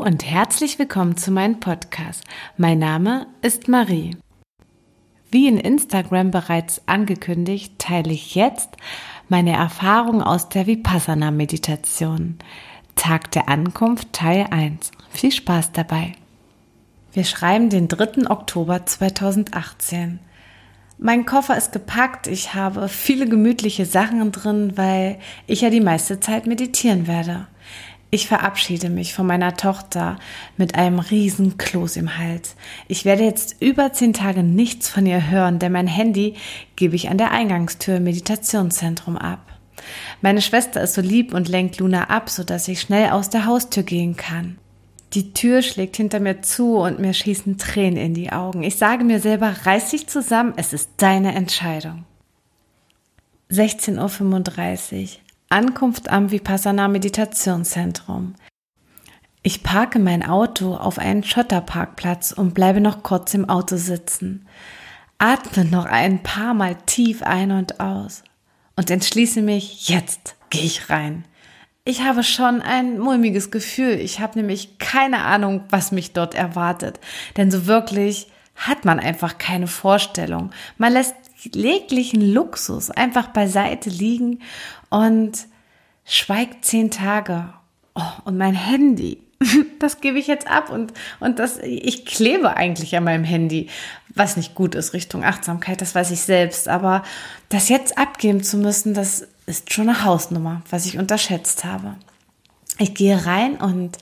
und herzlich willkommen zu meinem Podcast. Mein Name ist Marie. Wie in Instagram bereits angekündigt, teile ich jetzt meine Erfahrung aus der Vipassana-Meditation. Tag der Ankunft Teil 1. Viel Spaß dabei. Wir schreiben den 3. Oktober 2018. Mein Koffer ist gepackt. Ich habe viele gemütliche Sachen drin, weil ich ja die meiste Zeit meditieren werde. Ich verabschiede mich von meiner Tochter mit einem riesen Kloß im Hals. Ich werde jetzt über zehn Tage nichts von ihr hören, denn mein Handy gebe ich an der Eingangstür im Meditationszentrum ab. Meine Schwester ist so lieb und lenkt Luna ab, sodass ich schnell aus der Haustür gehen kann. Die Tür schlägt hinter mir zu und mir schießen Tränen in die Augen. Ich sage mir selber, reiß dich zusammen, es ist deine Entscheidung. 16.35 Uhr. Ankunft am Vipassana Meditationszentrum. Ich parke mein Auto auf einen Schotterparkplatz und bleibe noch kurz im Auto sitzen. Atme noch ein paar Mal tief ein und aus und entschließe mich, jetzt gehe ich rein. Ich habe schon ein mulmiges Gefühl. Ich habe nämlich keine Ahnung, was mich dort erwartet. Denn so wirklich hat man einfach keine Vorstellung. Man lässt jeglichen Luxus einfach beiseite liegen und schweigt zehn Tage. Oh, und mein Handy, das gebe ich jetzt ab und, und das, ich klebe eigentlich an meinem Handy, was nicht gut ist Richtung Achtsamkeit, das weiß ich selbst. Aber das jetzt abgeben zu müssen, das ist schon eine Hausnummer, was ich unterschätzt habe. Ich gehe rein und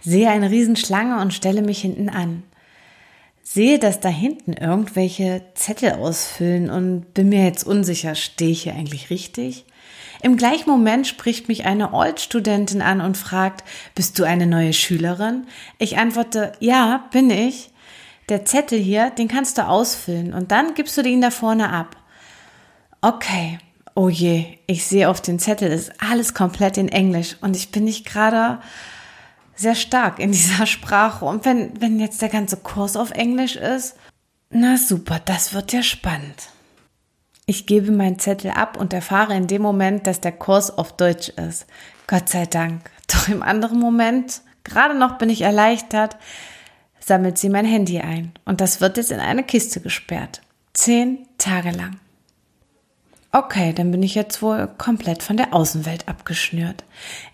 sehe eine Riesenschlange und stelle mich hinten an sehe, dass da hinten irgendwelche Zettel ausfüllen und bin mir jetzt unsicher, stehe ich hier eigentlich richtig? Im gleichen Moment spricht mich eine Old-Studentin an und fragt, bist du eine neue Schülerin? Ich antworte, ja, bin ich. Der Zettel hier, den kannst du ausfüllen und dann gibst du den da vorne ab. Okay. Oh je, ich sehe auf den Zettel, ist alles komplett in Englisch und ich bin nicht gerade sehr stark in dieser Sprache. Und wenn, wenn jetzt der ganze Kurs auf Englisch ist, na super, das wird ja spannend. Ich gebe meinen Zettel ab und erfahre in dem Moment, dass der Kurs auf Deutsch ist. Gott sei Dank. Doch im anderen Moment, gerade noch bin ich erleichtert, sammelt sie mein Handy ein. Und das wird jetzt in eine Kiste gesperrt. Zehn Tage lang. Okay, dann bin ich jetzt wohl komplett von der Außenwelt abgeschnürt.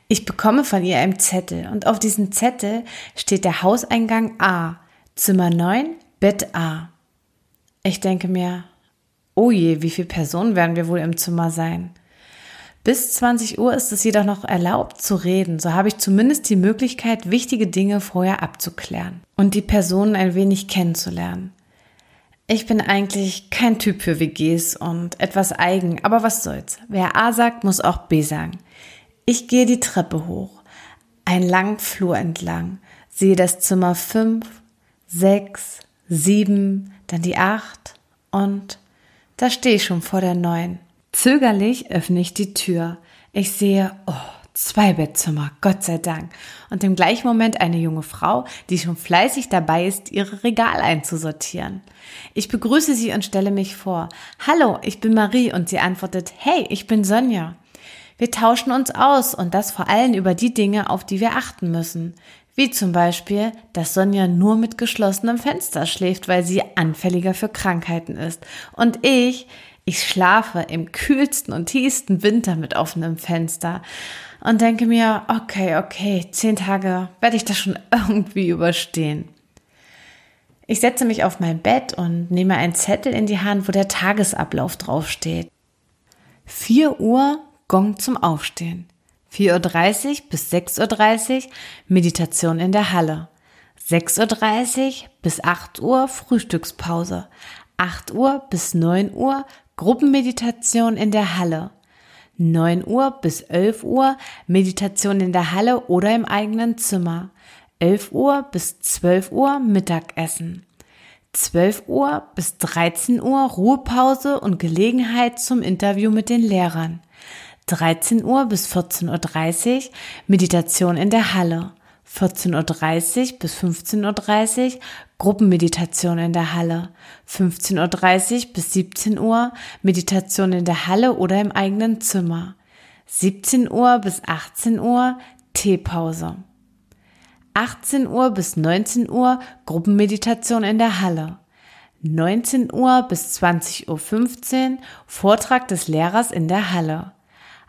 Ich bekomme von ihr einen Zettel und auf diesem Zettel steht der Hauseingang A, Zimmer 9, Bett A. Ich denke mir, oh je, wie viele Personen werden wir wohl im Zimmer sein? Bis 20 Uhr ist es jedoch noch erlaubt zu reden, so habe ich zumindest die Möglichkeit, wichtige Dinge vorher abzuklären und die Personen ein wenig kennenzulernen. Ich bin eigentlich kein Typ für WGs und etwas eigen, aber was soll's. Wer A sagt, muss auch B sagen. Ich gehe die Treppe hoch, einen langen Flur entlang, sehe das Zimmer 5, 6, 7, dann die 8 und da stehe ich schon vor der 9. Zögerlich öffne ich die Tür. Ich sehe, oh, Zwei Bettzimmer, Gott sei Dank. Und im gleichen Moment eine junge Frau, die schon fleißig dabei ist, ihre Regale einzusortieren. Ich begrüße sie und stelle mich vor. Hallo, ich bin Marie und sie antwortet, hey, ich bin Sonja. Wir tauschen uns aus und das vor allem über die Dinge, auf die wir achten müssen. Wie zum Beispiel, dass Sonja nur mit geschlossenem Fenster schläft, weil sie anfälliger für Krankheiten ist. Und ich, ich schlafe im kühlsten und tiefsten Winter mit offenem Fenster und denke mir, okay, okay, zehn Tage werde ich das schon irgendwie überstehen. Ich setze mich auf mein Bett und nehme einen Zettel in die Hand, wo der Tagesablauf draufsteht. 4 Uhr Gong zum Aufstehen. 4.30 Uhr bis 6.30 Uhr Meditation in der Halle. 6.30 Uhr bis 8 Uhr Frühstückspause. 8 Uhr bis 9 Uhr Gruppenmeditation in der Halle. 9 Uhr bis 11 Uhr Meditation in der Halle oder im eigenen Zimmer. 11 Uhr bis 12 Uhr Mittagessen. 12 Uhr bis 13 Uhr Ruhepause und Gelegenheit zum Interview mit den Lehrern. 13 Uhr bis 14.30 Uhr Meditation in der Halle. 14.30 Uhr bis 15.30 Uhr Gruppenmeditation in der Halle. 15.30 Uhr bis 17 Uhr Meditation in der Halle oder im eigenen Zimmer. 17 Uhr bis 18 Uhr Teepause. 18 Uhr bis 19 Uhr Gruppenmeditation in der Halle. 19 Uhr bis 20.15 Uhr Vortrag des Lehrers in der Halle.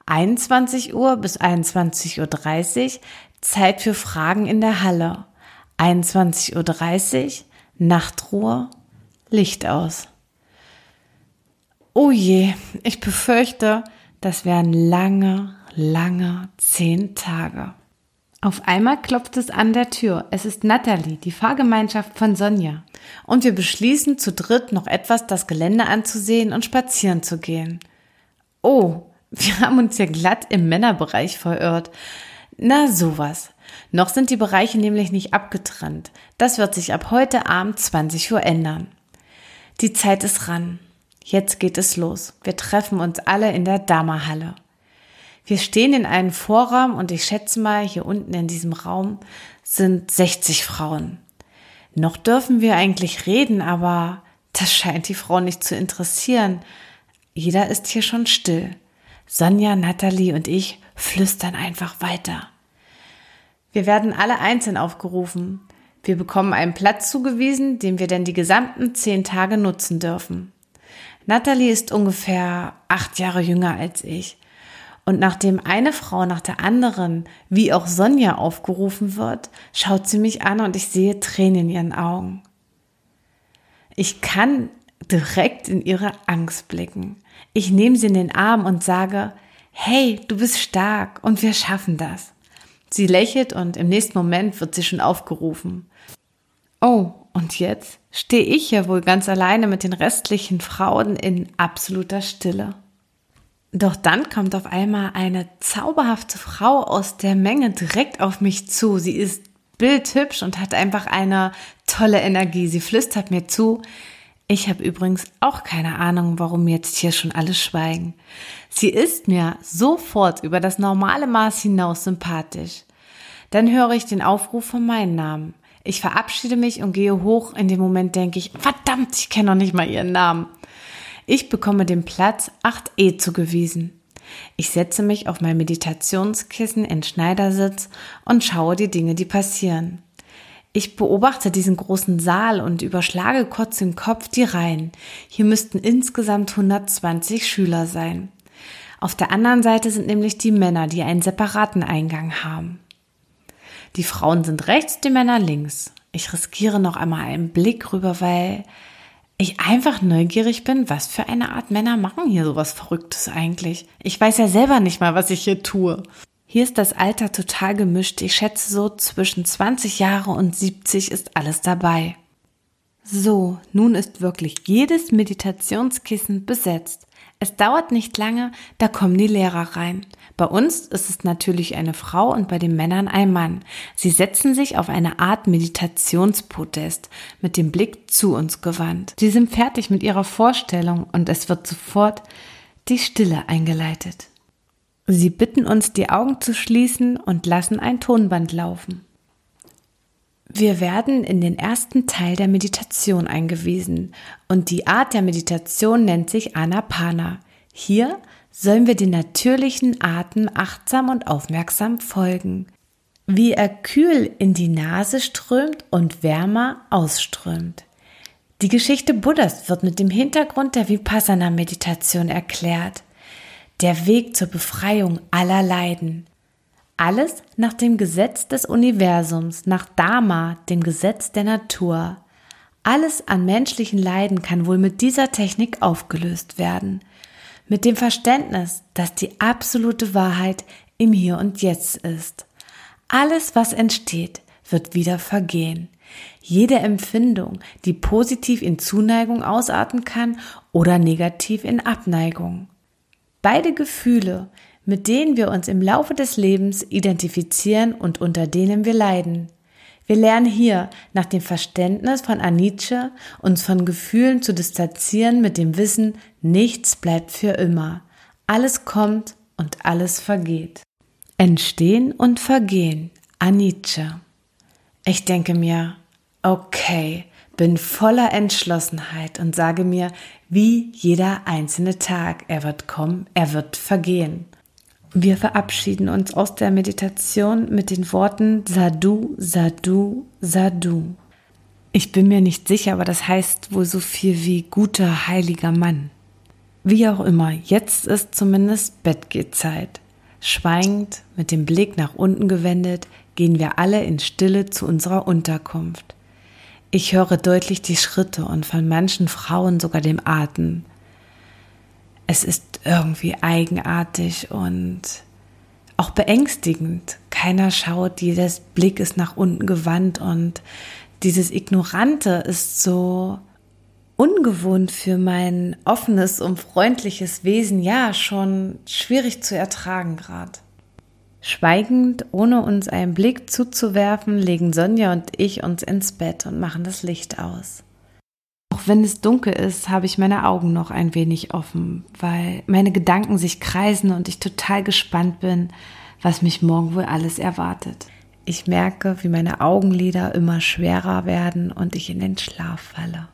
21 Uhr bis 21.30 Uhr Zeit für Fragen in der Halle. 21.30 Uhr Nachtruhe, Licht aus. Oh je, ich befürchte, das wären lange, lange zehn Tage. Auf einmal klopft es an der Tür. Es ist Natalie, die Fahrgemeinschaft von Sonja. Und wir beschließen zu dritt noch etwas das Gelände anzusehen und spazieren zu gehen. Oh, wir haben uns ja glatt im Männerbereich verirrt. Na sowas. Noch sind die Bereiche nämlich nicht abgetrennt. Das wird sich ab heute Abend 20 Uhr ändern. Die Zeit ist ran. Jetzt geht es los. Wir treffen uns alle in der Dama-Halle. Wir stehen in einem Vorraum und ich schätze mal, hier unten in diesem Raum sind 60 Frauen. Noch dürfen wir eigentlich reden, aber das scheint die Frau nicht zu interessieren. Jeder ist hier schon still. Sonja, Natalie und ich flüstern einfach weiter. Wir werden alle einzeln aufgerufen. Wir bekommen einen Platz zugewiesen, den wir dann die gesamten zehn Tage nutzen dürfen. Natalie ist ungefähr acht Jahre jünger als ich. Und nachdem eine Frau nach der anderen, wie auch Sonja, aufgerufen wird, schaut sie mich an und ich sehe Tränen in ihren Augen. Ich kann direkt in ihre Angst blicken. Ich nehme sie in den Arm und sage, hey, du bist stark und wir schaffen das. Sie lächelt und im nächsten Moment wird sie schon aufgerufen. Oh, und jetzt stehe ich ja wohl ganz alleine mit den restlichen Frauen in absoluter Stille. Doch dann kommt auf einmal eine zauberhafte Frau aus der Menge direkt auf mich zu. Sie ist bildhübsch und hat einfach eine tolle Energie. Sie flüstert mir zu. Ich habe übrigens auch keine Ahnung, warum jetzt hier schon alle schweigen. Sie ist mir sofort über das normale Maß hinaus sympathisch. Dann höre ich den Aufruf von meinem Namen. Ich verabschiede mich und gehe hoch. In dem Moment denke ich, verdammt, ich kenne noch nicht mal ihren Namen. Ich bekomme den Platz 8e zugewiesen. Ich setze mich auf mein Meditationskissen in Schneidersitz und schaue die Dinge, die passieren. Ich beobachte diesen großen Saal und überschlage kurz im Kopf die Reihen. Hier müssten insgesamt 120 Schüler sein. Auf der anderen Seite sind nämlich die Männer, die einen separaten Eingang haben. Die Frauen sind rechts, die Männer links. Ich riskiere noch einmal einen Blick rüber, weil ich einfach neugierig bin, was für eine Art Männer machen hier sowas Verrücktes eigentlich. Ich weiß ja selber nicht mal, was ich hier tue. Hier ist das Alter total gemischt. Ich schätze so zwischen 20 Jahre und 70 ist alles dabei. So, nun ist wirklich jedes Meditationskissen besetzt. Es dauert nicht lange, da kommen die Lehrer rein. Bei uns ist es natürlich eine Frau und bei den Männern ein Mann. Sie setzen sich auf eine Art Meditationspodest mit dem Blick zu uns gewandt. Sie sind fertig mit ihrer Vorstellung und es wird sofort die Stille eingeleitet. Sie bitten uns, die Augen zu schließen und lassen ein Tonband laufen. Wir werden in den ersten Teil der Meditation eingewiesen und die Art der Meditation nennt sich Anapana. Hier sollen wir den natürlichen Atem achtsam und aufmerksam folgen, wie er kühl in die Nase strömt und wärmer ausströmt. Die Geschichte Buddhas wird mit dem Hintergrund der Vipassana-Meditation erklärt. Der Weg zur Befreiung aller Leiden. Alles nach dem Gesetz des Universums, nach Dharma, dem Gesetz der Natur. Alles an menschlichen Leiden kann wohl mit dieser Technik aufgelöst werden. Mit dem Verständnis, dass die absolute Wahrheit im Hier und Jetzt ist. Alles, was entsteht, wird wieder vergehen. Jede Empfindung, die positiv in Zuneigung ausarten kann oder negativ in Abneigung. Beide Gefühle mit denen wir uns im Laufe des Lebens identifizieren und unter denen wir leiden. Wir lernen hier nach dem Verständnis von Anicca uns von Gefühlen zu distanzieren mit dem Wissen, nichts bleibt für immer. Alles kommt und alles vergeht. Entstehen und vergehen. Anicca. Ich denke mir, okay, bin voller Entschlossenheit und sage mir, wie jeder einzelne Tag, er wird kommen, er wird vergehen. Wir verabschieden uns aus der Meditation mit den Worten Sadu, Sadu, Sadu. Ich bin mir nicht sicher, aber das heißt wohl so viel wie guter, heiliger Mann. Wie auch immer, jetzt ist zumindest Bettgehzeit. Schweigend, mit dem Blick nach unten gewendet, gehen wir alle in Stille zu unserer Unterkunft. Ich höre deutlich die Schritte und von manchen Frauen sogar dem Atem. Es ist irgendwie eigenartig und auch beängstigend. Keiner schaut, jedes Blick ist nach unten gewandt und dieses Ignorante ist so ungewohnt für mein offenes und freundliches Wesen, ja, schon schwierig zu ertragen gerade. Schweigend, ohne uns einen Blick zuzuwerfen, legen Sonja und ich uns ins Bett und machen das Licht aus. Auch wenn es dunkel ist, habe ich meine Augen noch ein wenig offen, weil meine Gedanken sich kreisen und ich total gespannt bin, was mich morgen wohl alles erwartet. Ich merke, wie meine Augenlider immer schwerer werden und ich in den Schlaf falle.